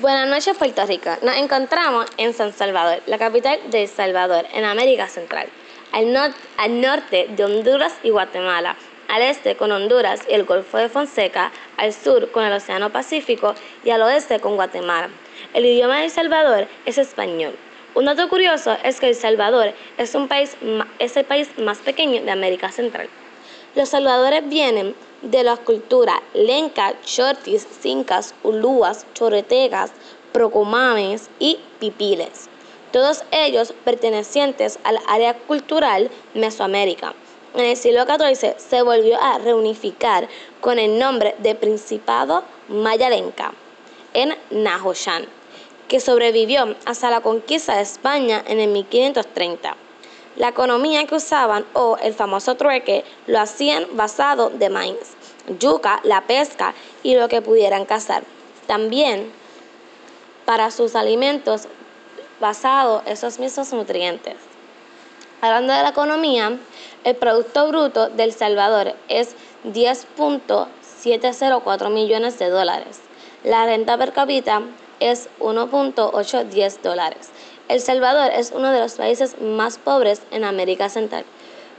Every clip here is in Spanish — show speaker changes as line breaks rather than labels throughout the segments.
Buenas noches, Puerto Rico. Nos encontramos en San Salvador, la capital de El Salvador, en América Central, al, al, norte de Honduras y Guatemala, al este con Honduras y el Golfo de Fonseca, al sur con el Océano Pacífico y al oeste con Guatemala. El idioma de El Salvador es español. Un dato curioso es que El Salvador es, un país, es el país más pequeño de América Central. Los salvadores vienen de las culturas lenca, chortis, cincas, ulúas, chorretegas, procomames y pipiles, todos ellos pertenecientes al área cultural Mesoamérica. En el siglo XIV se volvió a reunificar con el nombre de Principado Mayalenca en Nahoshan, que sobrevivió hasta la conquista de España en el 1530. La economía que usaban o el famoso trueque lo hacían basado de maíz, yuca, la pesca y lo que pudieran cazar. También para sus alimentos basado esos mismos nutrientes. Hablando de la economía, el Producto Bruto del Salvador es 10.704 millones de dólares. La renta per cápita es 1.810 dólares. El Salvador es uno de los países más pobres en América Central,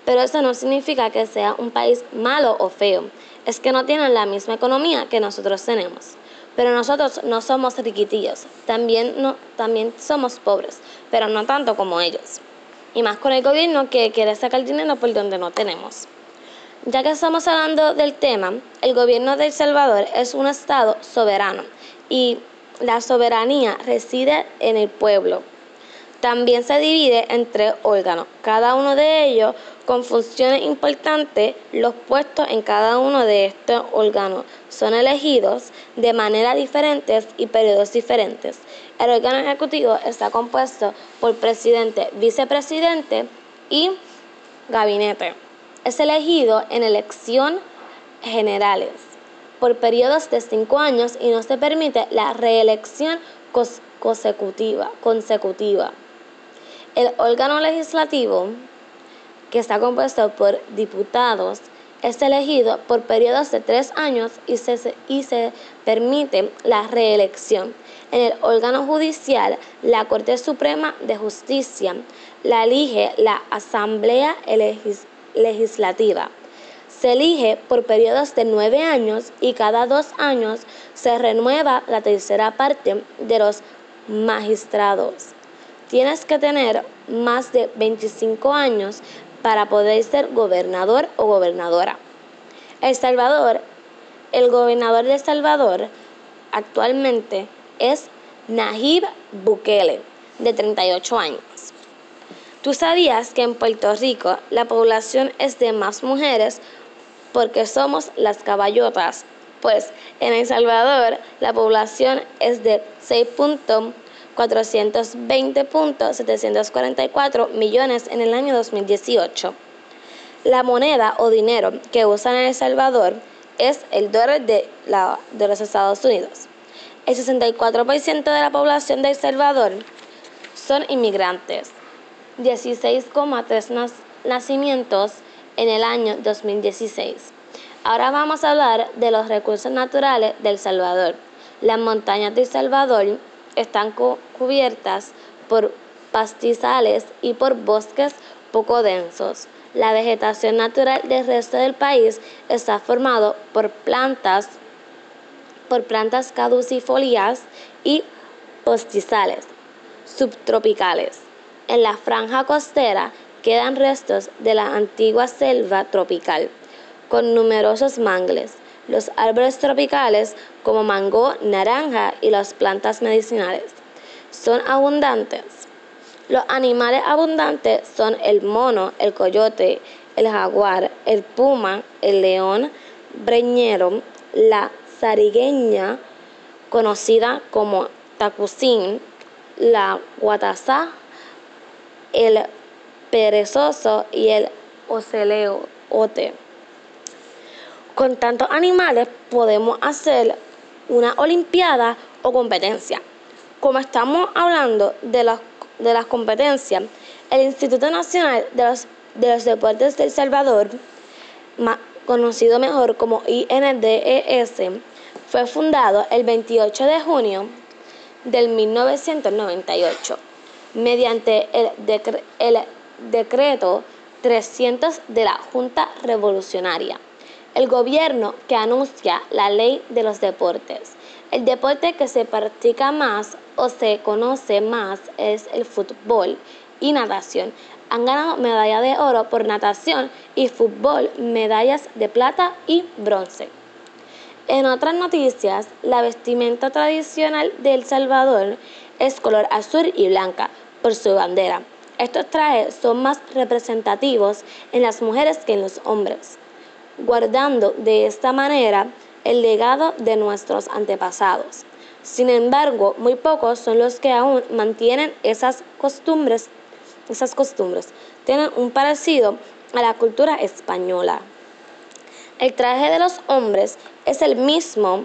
pero eso no significa que sea un país malo o feo, es que no tienen la misma economía que nosotros tenemos. Pero nosotros no somos riquitillos, también, no, también somos pobres, pero no tanto como ellos. Y más con el gobierno que quiere sacar dinero por donde no tenemos. Ya que estamos hablando del tema, el gobierno de El Salvador es un estado soberano y la soberanía reside en el pueblo. También se divide en tres órganos, cada uno de ellos con funciones importantes. Los puestos en cada uno de estos órganos son elegidos de manera diferentes y periodos diferentes. El órgano ejecutivo está compuesto por presidente, vicepresidente y gabinete. Es elegido en elección generales por periodos de cinco años y no se permite la reelección consecutiva. consecutiva. El órgano legislativo, que está compuesto por diputados, es elegido por periodos de tres años y se, y se permite la reelección. En el órgano judicial, la Corte Suprema de Justicia la elige la Asamblea Legislativa. Se elige por periodos de nueve años y cada dos años se renueva la tercera parte de los magistrados tienes que tener más de 25 años para poder ser gobernador o gobernadora. El Salvador, el gobernador de El Salvador actualmente es Nayib Bukele, de 38 años. ¿Tú sabías que en Puerto Rico la población es de más mujeres porque somos las caballotas? Pues en El Salvador la población es de 6.1 420.744 millones en el año 2018. La moneda o dinero que usan en El Salvador es el dólar de, la, de los Estados Unidos. El 64% de la población de El Salvador son inmigrantes. 16,3 nacimientos en el año 2016. Ahora vamos a hablar de los recursos naturales del Salvador. Las montañas de El Salvador están cubiertas por pastizales y por bosques poco densos. La vegetación natural del resto del país está formado por plantas, por plantas caducifolias y pastizales subtropicales. En la franja costera quedan restos de la antigua selva tropical, con numerosos mangles. Los árboles tropicales como mango, naranja y las plantas medicinales son abundantes. Los animales abundantes son el mono, el coyote, el jaguar, el puma, el león, breñero, la zarigueña, conocida como tacucín, la guatazá, el perezoso y el ote. Con tantos animales podemos hacer una olimpiada o competencia. Como estamos hablando de las, de las competencias, el Instituto Nacional de los, de los Deportes de Salvador, conocido mejor como INDES, fue fundado el 28 de junio del 1998, mediante el, el decreto 300 de la Junta Revolucionaria. El gobierno que anuncia la ley de los deportes. El deporte que se practica más o se conoce más es el fútbol y natación. Han ganado medalla de oro por natación y fútbol, medallas de plata y bronce. En otras noticias, la vestimenta tradicional de El Salvador es color azul y blanca por su bandera. Estos trajes son más representativos en las mujeres que en los hombres, guardando de esta manera el legado de nuestros antepasados. Sin embargo, muy pocos son los que aún mantienen esas costumbres, esas costumbres. Tienen un parecido a la cultura española. El traje de los hombres es el mismo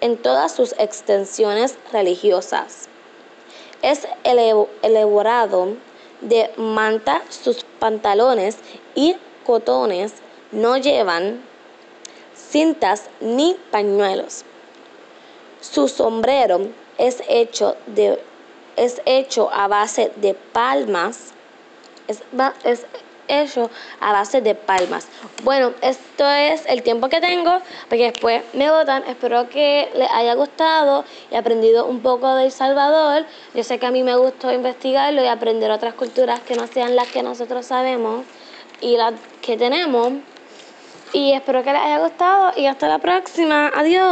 en todas sus extensiones religiosas. Es elaborado de manta, sus pantalones y cotones no llevan cintas ni pañuelos. Su sombrero es hecho, de, es hecho a base de palmas. Hecho a base de palmas. Bueno, esto es el tiempo que tengo, porque después me votan. Espero que les haya gustado y aprendido un poco de El Salvador. Yo sé que a mí me gustó investigarlo y aprender otras culturas que no sean las que nosotros sabemos y las que tenemos. Y espero que les haya gustado y hasta la próxima. Adiós.